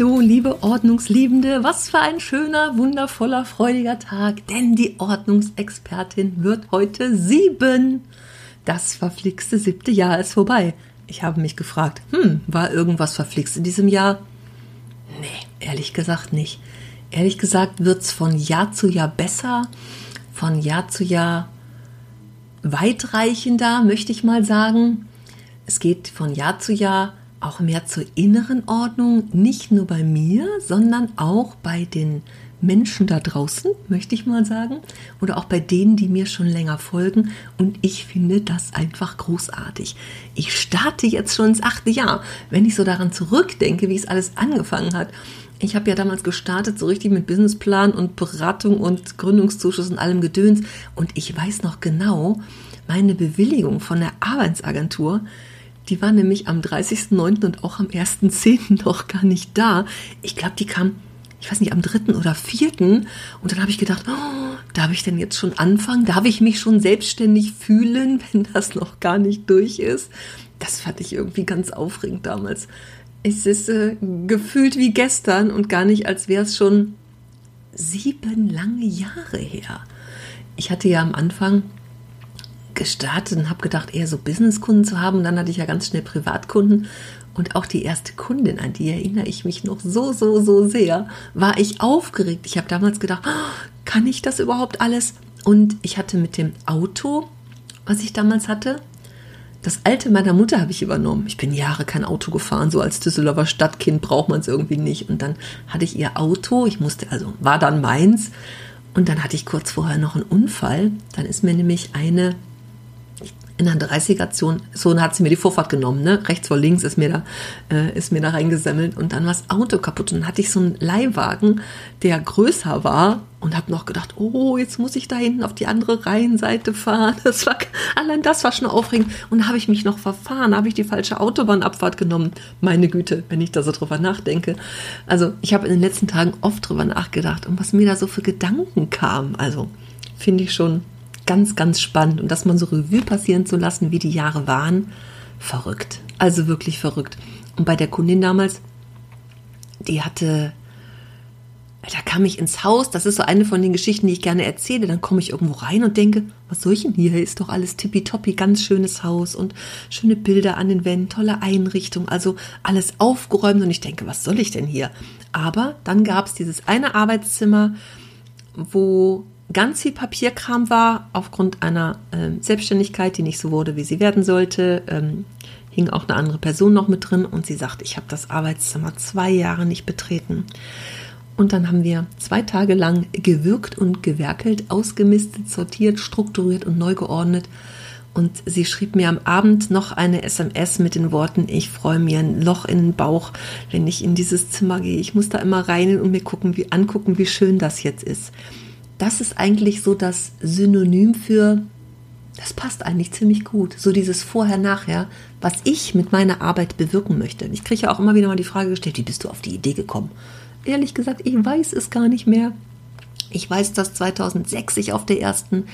Hallo, liebe Ordnungsliebende, was für ein schöner, wundervoller, freudiger Tag, denn die Ordnungsexpertin wird heute sieben. Das verflixte siebte Jahr ist vorbei. Ich habe mich gefragt, hm, war irgendwas verflixt in diesem Jahr? Nee, ehrlich gesagt nicht. Ehrlich gesagt wird es von Jahr zu Jahr besser, von Jahr zu Jahr weitreichender, möchte ich mal sagen. Es geht von Jahr zu Jahr auch mehr zur inneren Ordnung, nicht nur bei mir, sondern auch bei den Menschen da draußen, möchte ich mal sagen, oder auch bei denen, die mir schon länger folgen. Und ich finde das einfach großartig. Ich starte jetzt schon ins achte Jahr, wenn ich so daran zurückdenke, wie es alles angefangen hat. Ich habe ja damals gestartet, so richtig mit Businessplan und Beratung und Gründungszuschuss und allem Gedöns. Und ich weiß noch genau, meine Bewilligung von der Arbeitsagentur, die war nämlich am 30.09. und auch am 1.10. noch gar nicht da. Ich glaube, die kam, ich weiß nicht, am 3. oder 4. Und dann habe ich gedacht, oh, darf ich denn jetzt schon anfangen? Darf ich mich schon selbstständig fühlen, wenn das noch gar nicht durch ist? Das fand ich irgendwie ganz aufregend damals. Es ist äh, gefühlt wie gestern und gar nicht, als wäre es schon sieben lange Jahre her. Ich hatte ja am Anfang gestartet und habe gedacht, eher so Businesskunden zu haben. Und dann hatte ich ja ganz schnell Privatkunden. Und auch die erste Kundin, an die erinnere ich mich noch so, so, so sehr, war ich aufgeregt. Ich habe damals gedacht, oh, kann ich das überhaupt alles? Und ich hatte mit dem Auto, was ich damals hatte, das alte meiner Mutter habe ich übernommen. Ich bin Jahre kein Auto gefahren, so als Düsseldorfer Stadtkind braucht man es irgendwie nicht. Und dann hatte ich ihr Auto, ich musste, also war dann meins. Und dann hatte ich kurz vorher noch einen Unfall. Dann ist mir nämlich eine in der 30er-Zone hat sie mir die Vorfahrt genommen, ne? Rechts vor links ist mir da, äh, ist mir da reingesemmelt und dann war das Auto kaputt und dann hatte ich so einen Leihwagen, der größer war und habe noch gedacht, oh, jetzt muss ich da hinten auf die andere Reihenseite fahren. Das war, allein das war schon aufregend. Und habe ich mich noch verfahren, habe ich die falsche Autobahnabfahrt genommen. Meine Güte, wenn ich da so drüber nachdenke. Also ich habe in den letzten Tagen oft drüber nachgedacht und was mir da so für Gedanken kam. Also finde ich schon ganz, ganz spannend. Und das mal so Revue passieren zu lassen, wie die Jahre waren, verrückt. Also wirklich verrückt. Und bei der Kundin damals, die hatte, da kam ich ins Haus, das ist so eine von den Geschichten, die ich gerne erzähle. Dann komme ich irgendwo rein und denke, was soll ich denn hier? Ist doch alles tippitoppi, ganz schönes Haus und schöne Bilder an den Wänden, tolle Einrichtung, also alles aufgeräumt. Und ich denke, was soll ich denn hier? Aber dann gab es dieses eine Arbeitszimmer, wo ganz viel Papierkram war, aufgrund einer äh, Selbstständigkeit, die nicht so wurde, wie sie werden sollte, ähm, hing auch eine andere Person noch mit drin und sie sagte, ich habe das Arbeitszimmer zwei Jahre nicht betreten. Und dann haben wir zwei Tage lang gewirkt und gewerkelt, ausgemistet, sortiert, strukturiert und neu geordnet. Und sie schrieb mir am Abend noch eine SMS mit den Worten, ich freue mir ein Loch in den Bauch, wenn ich in dieses Zimmer gehe. Ich muss da immer rein und mir gucken, wie, angucken, wie schön das jetzt ist das ist eigentlich so das Synonym für, das passt eigentlich ziemlich gut. So dieses Vorher-Nachher, was ich mit meiner Arbeit bewirken möchte. Ich kriege ja auch immer wieder mal die Frage gestellt, wie bist du auf die Idee gekommen? Ehrlich gesagt, ich weiß es gar nicht mehr. Ich weiß, dass 2006 ich auf der ersten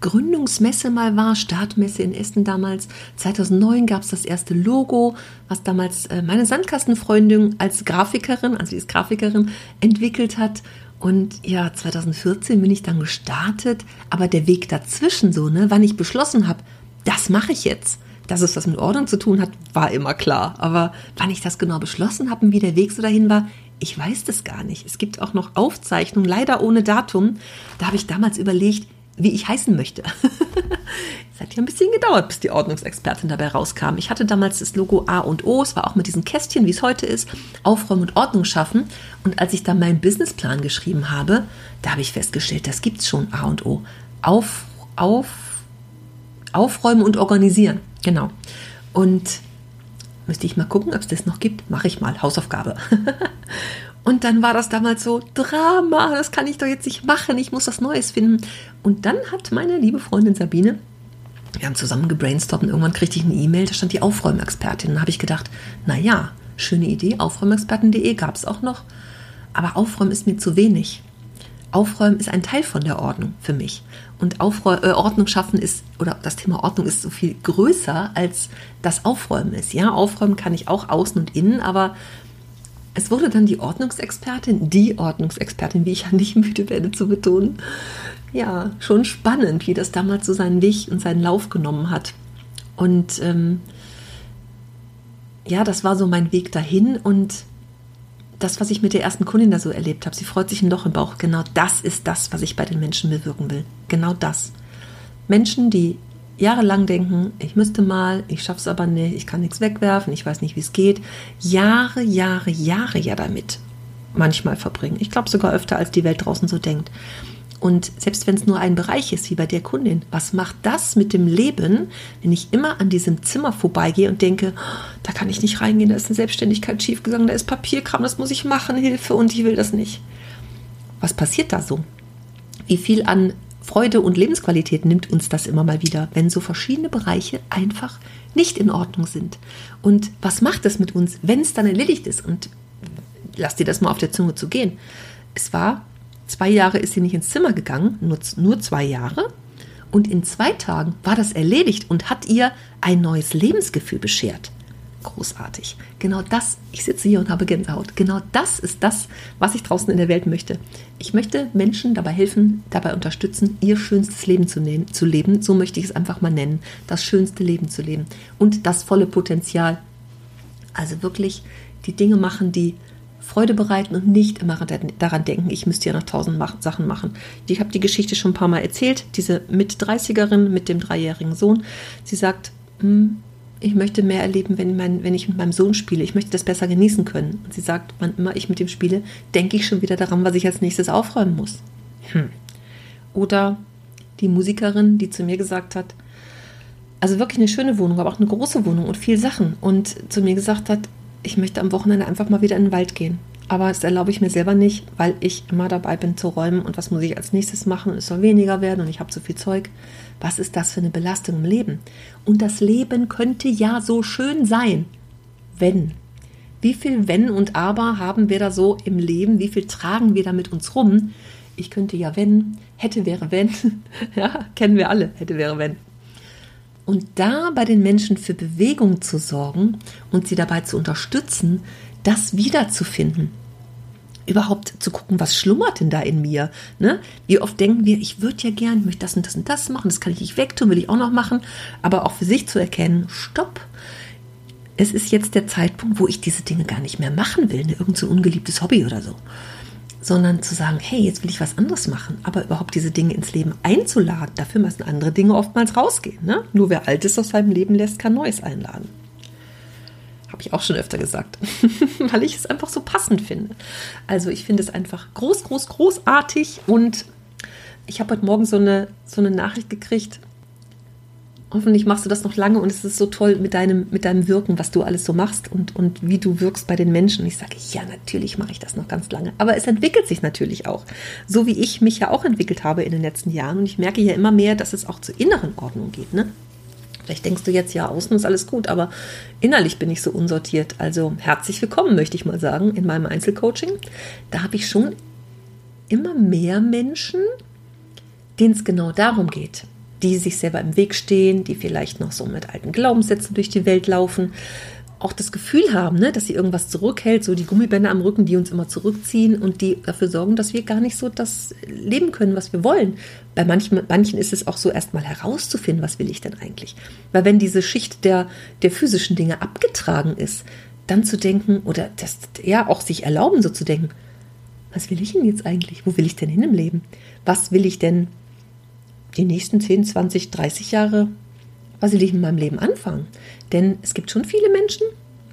Gründungsmesse mal war, Startmesse in Essen damals. 2009 gab es das erste Logo, was damals äh, meine Sandkastenfreundin als Grafikerin, also die ist Grafikerin, entwickelt hat. Und ja, 2014 bin ich dann gestartet, aber der Weg dazwischen so, ne, wann ich beschlossen habe, das mache ich jetzt. Dass es was mit Ordnung zu tun hat, war immer klar. Aber wann ich das genau beschlossen habe und wie der Weg so dahin war, ich weiß das gar nicht. Es gibt auch noch Aufzeichnungen, leider ohne Datum. Da habe ich damals überlegt, wie ich heißen möchte. es hat ja ein bisschen gedauert, bis die Ordnungsexpertin dabei rauskam. Ich hatte damals das Logo A und O, es war auch mit diesen Kästchen, wie es heute ist, Aufräumen und Ordnung schaffen. Und als ich dann meinen Businessplan geschrieben habe, da habe ich festgestellt, das gibt es schon, A und O. Auf, auf, aufräumen und organisieren, genau. Und müsste ich mal gucken, ob es das noch gibt. Mache ich mal, Hausaufgabe. Und dann war das damals so, Drama, das kann ich doch jetzt nicht machen, ich muss was Neues finden. Und dann hat meine liebe Freundin Sabine, wir haben zusammen gebrainstormt und irgendwann kriegte ich eine E-Mail, da stand die Aufräumexpertin. Und da habe ich gedacht, naja, schöne Idee, aufräumexperten.de gab es auch noch. Aber Aufräumen ist mir zu wenig. Aufräumen ist ein Teil von der Ordnung für mich. Und Aufräu äh, Ordnung schaffen ist, oder das Thema Ordnung ist so viel größer, als das Aufräumen ist. Ja, aufräumen kann ich auch außen und innen, aber es wurde dann die Ordnungsexpertin, die Ordnungsexpertin, wie ich ja nicht müde werde zu betonen. Ja, schon spannend, wie das damals so seinen Weg und seinen Lauf genommen hat. Und ähm, ja, das war so mein Weg dahin und das, was ich mit der ersten Kundin da so erlebt habe, sie freut sich ein Loch im Bauch. Genau das ist das, was ich bei den Menschen bewirken will. Genau das. Menschen, die jahrelang denken, ich müsste mal, ich schaffe es aber nicht, ich kann nichts wegwerfen, ich weiß nicht, wie es geht. Jahre, Jahre, Jahre ja damit manchmal verbringen. Ich glaube sogar öfter, als die Welt draußen so denkt. Und selbst wenn es nur ein Bereich ist, wie bei der Kundin, was macht das mit dem Leben, wenn ich immer an diesem Zimmer vorbeigehe und denke, da kann ich nicht reingehen, da ist eine Selbstständigkeit schiefgegangen, da ist Papierkram, das muss ich machen, Hilfe und ich will das nicht. Was passiert da so? Wie viel an Freude und Lebensqualität nimmt uns das immer mal wieder, wenn so verschiedene Bereiche einfach nicht in Ordnung sind. Und was macht es mit uns, wenn es dann erledigt ist? Und lass dir das mal auf der Zunge zu gehen. Es war, zwei Jahre ist sie nicht ins Zimmer gegangen, nur, nur zwei Jahre. Und in zwei Tagen war das erledigt und hat ihr ein neues Lebensgefühl beschert großartig. Genau das, ich sitze hier und habe Gänsehaut. Genau das ist das, was ich draußen in der Welt möchte. Ich möchte Menschen dabei helfen, dabei unterstützen, ihr schönstes Leben zu, nehmen, zu leben. So möchte ich es einfach mal nennen. Das schönste Leben zu leben. Und das volle Potenzial. Also wirklich die Dinge machen, die Freude bereiten und nicht immer daran denken, ich müsste ja noch tausend Sachen machen. Ich habe die Geschichte schon ein paar Mal erzählt. Diese Mit-30erin mit dem dreijährigen Sohn. Sie sagt, hm, ich möchte mehr erleben, wenn, mein, wenn ich mit meinem Sohn spiele. Ich möchte das besser genießen können. Und sie sagt, wann immer ich mit ihm spiele, denke ich schon wieder daran, was ich als nächstes aufräumen muss. Hm. Oder die Musikerin, die zu mir gesagt hat, also wirklich eine schöne Wohnung, aber auch eine große Wohnung und viel Sachen. Und zu mir gesagt hat, ich möchte am Wochenende einfach mal wieder in den Wald gehen. Aber das erlaube ich mir selber nicht, weil ich immer dabei bin zu räumen und was muss ich als nächstes machen? Es soll weniger werden und ich habe zu viel Zeug. Was ist das für eine Belastung im Leben? Und das Leben könnte ja so schön sein, wenn. Wie viel Wenn und Aber haben wir da so im Leben? Wie viel tragen wir da mit uns rum? Ich könnte ja wenn, hätte wäre wenn. ja, kennen wir alle, hätte wäre wenn. Und da bei den Menschen für Bewegung zu sorgen und sie dabei zu unterstützen, das wiederzufinden. Überhaupt zu gucken, was schlummert denn da in mir? Ne? Wie oft denken wir, ich würde ja gern, ich möchte das und das und das machen, das kann ich nicht wegtun, will ich auch noch machen. Aber auch für sich zu erkennen, stopp, es ist jetzt der Zeitpunkt, wo ich diese Dinge gar nicht mehr machen will, ne? irgend so ein ungeliebtes Hobby oder so. Sondern zu sagen, hey, jetzt will ich was anderes machen, aber überhaupt diese Dinge ins Leben einzuladen, dafür müssen andere Dinge oftmals rausgehen. Ne? Nur wer Altes aus seinem Leben lässt, kann Neues einladen. Habe ich auch schon öfter gesagt, weil ich es einfach so passend finde. Also ich finde es einfach groß, groß, großartig und ich habe heute Morgen so eine, so eine Nachricht gekriegt. Hoffentlich machst du das noch lange und es ist so toll mit deinem, mit deinem Wirken, was du alles so machst und, und wie du wirkst bei den Menschen. Ich sage, ja, natürlich mache ich das noch ganz lange. Aber es entwickelt sich natürlich auch. So wie ich mich ja auch entwickelt habe in den letzten Jahren. Und ich merke ja immer mehr, dass es auch zur inneren Ordnung geht. Ne? Vielleicht denkst du jetzt, ja, außen ist alles gut, aber innerlich bin ich so unsortiert. Also herzlich willkommen, möchte ich mal sagen, in meinem Einzelcoaching. Da habe ich schon immer mehr Menschen, denen es genau darum geht, die sich selber im Weg stehen, die vielleicht noch so mit alten Glaubenssätzen durch die Welt laufen, auch das Gefühl haben, ne, dass sie irgendwas zurückhält, so die Gummibänder am Rücken, die uns immer zurückziehen und die dafür sorgen, dass wir gar nicht so das leben können, was wir wollen. Bei manchen, manchen ist es auch so, erstmal herauszufinden, was will ich denn eigentlich. Weil wenn diese Schicht der, der physischen Dinge abgetragen ist, dann zu denken oder das ja auch sich erlauben, so zu denken, was will ich denn jetzt eigentlich? Wo will ich denn hin im Leben? Was will ich denn die nächsten 10, 20, 30 Jahre was will ich in meinem Leben anfangen? Denn es gibt schon viele Menschen,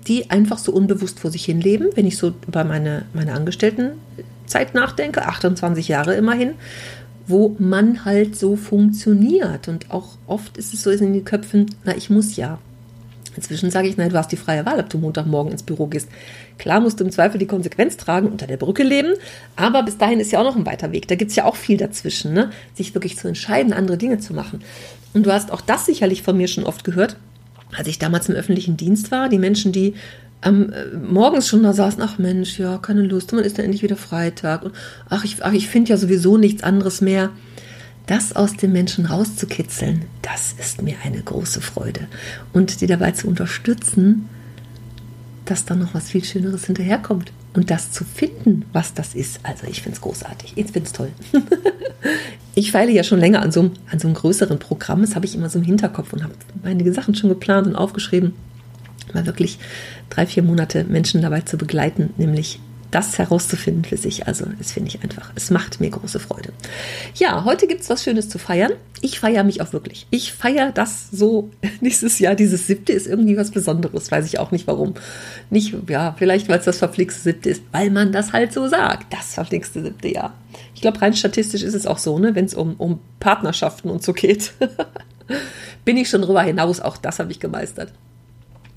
die einfach so unbewusst vor sich hin leben. Wenn ich so über meine, meine Angestelltenzeit nachdenke, 28 Jahre immerhin, wo man halt so funktioniert. Und auch oft ist es so in den Köpfen, na, ich muss ja. Inzwischen sage ich, nein, du hast die freie Wahl, ob du Montagmorgen ins Büro gehst. Klar musst du im Zweifel die Konsequenz tragen, unter der Brücke leben, aber bis dahin ist ja auch noch ein weiter Weg. Da gibt es ja auch viel dazwischen, ne? sich wirklich zu entscheiden, andere Dinge zu machen. Und du hast auch das sicherlich von mir schon oft gehört, als ich damals im öffentlichen Dienst war, die Menschen, die ähm, morgens schon da saßen, ach Mensch, ja, keine Lust, man ist ja endlich wieder Freitag und ach, ich, ach, ich finde ja sowieso nichts anderes mehr das aus den Menschen rauszukitzeln, das ist mir eine große Freude. Und die dabei zu unterstützen, dass da noch was viel Schöneres hinterherkommt. Und das zu finden, was das ist. Also ich finde es großartig. Ich finde es toll. ich feile ja schon länger an so, einem, an so einem größeren Programm. Das habe ich immer so im Hinterkopf und habe einige Sachen schon geplant und aufgeschrieben. Mal wirklich drei, vier Monate Menschen dabei zu begleiten, nämlich das herauszufinden für sich. Also, das finde ich einfach. Es macht mir große Freude. Ja, heute gibt es was Schönes zu feiern. Ich feiere mich auch wirklich. Ich feiere das so nächstes Jahr. Dieses siebte ist irgendwie was Besonderes. Weiß ich auch nicht warum. Nicht, ja, vielleicht weil es das verflixte siebte ist, weil man das halt so sagt. Das verflixte siebte Jahr. Ich glaube, rein statistisch ist es auch so, ne, wenn es um, um Partnerschaften und so geht. Bin ich schon drüber hinaus. Auch das habe ich gemeistert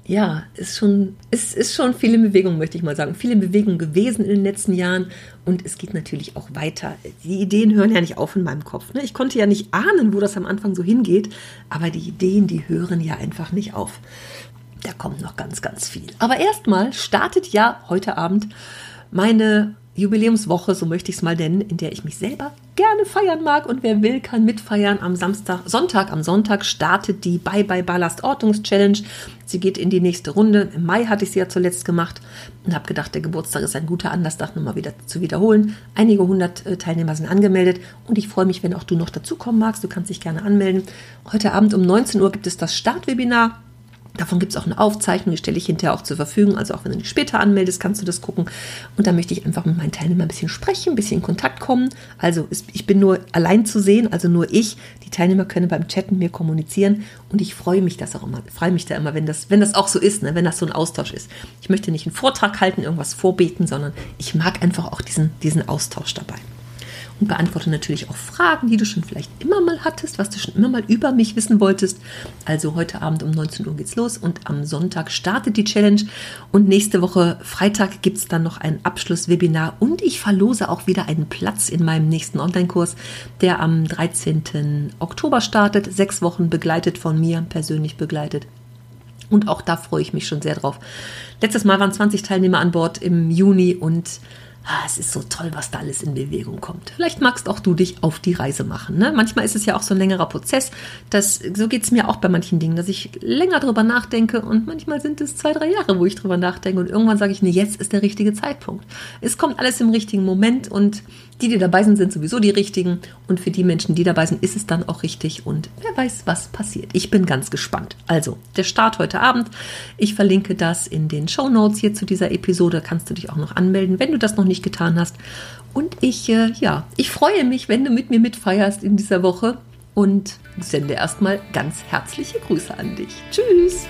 ja, ist schon, ist, ist schon viel in Bewegung, möchte ich mal sagen. Viel in Bewegung gewesen in den letzten Jahren und es geht natürlich auch weiter. Die Ideen hören ja nicht auf in meinem Kopf. Ne? Ich konnte ja nicht ahnen, wo das am Anfang so hingeht, aber die Ideen, die hören ja einfach nicht auf. Da kommt noch ganz, ganz viel. Aber erstmal startet ja heute Abend meine Jubiläumswoche, so möchte ich es mal nennen, in der ich mich selber gerne feiern mag und wer will, kann mitfeiern. Am Samstag, Sonntag, am Sonntag startet die Bye Bye Ballast Ortungs-Challenge. Sie geht in die nächste Runde. Im Mai hatte ich sie ja zuletzt gemacht und habe gedacht, der Geburtstag ist ein guter Anlass, das nochmal wieder zu wiederholen. Einige hundert äh, Teilnehmer sind angemeldet und ich freue mich, wenn auch du noch dazukommen magst. Du kannst dich gerne anmelden. Heute Abend um 19 Uhr gibt es das Startwebinar. Davon gibt es auch eine Aufzeichnung, die stelle ich hinterher auch zur Verfügung. Also auch wenn du dich später anmeldest, kannst du das gucken. Und da möchte ich einfach mit meinen Teilnehmern ein bisschen sprechen, ein bisschen in Kontakt kommen. Also ich bin nur allein zu sehen, also nur ich. Die Teilnehmer können beim Chatten mir kommunizieren und ich freue mich das auch immer, freue mich da immer, wenn das, wenn das auch so ist, ne? wenn das so ein Austausch ist. Ich möchte nicht einen Vortrag halten, irgendwas vorbeten, sondern ich mag einfach auch diesen, diesen Austausch dabei und beantworte natürlich auch Fragen, die du schon vielleicht immer mal hattest, was du schon immer mal über mich wissen wolltest. Also heute Abend um 19 Uhr geht's los und am Sonntag startet die Challenge und nächste Woche Freitag gibt es dann noch ein Abschlusswebinar und ich verlose auch wieder einen Platz in meinem nächsten Online-Kurs, der am 13. Oktober startet, sechs Wochen begleitet von mir, persönlich begleitet. Und auch da freue ich mich schon sehr drauf. Letztes Mal waren 20 Teilnehmer an Bord im Juni und ah, es ist so toll, was da alles in Bewegung kommt. Vielleicht magst auch du dich auf die Reise machen. Ne? Manchmal ist es ja auch so ein längerer Prozess. Das, so geht es mir auch bei manchen Dingen, dass ich länger drüber nachdenke und manchmal sind es zwei, drei Jahre, wo ich drüber nachdenke und irgendwann sage ich, nee, jetzt ist der richtige Zeitpunkt. Es kommt alles im richtigen Moment und die, die dabei sind, sind sowieso die richtigen und für die Menschen, die dabei sind, ist es dann auch richtig und wer weiß, was passiert. Ich bin ganz gespannt. Also, der Start heute Abend. Ich verlinke das in den Show Notes hier zu dieser Episode. Kannst du dich auch noch anmelden, wenn du das noch nicht getan hast. Und ich, äh, ja, ich freue mich, wenn du mit mir mitfeierst in dieser Woche und sende erstmal ganz herzliche Grüße an dich. Tschüss!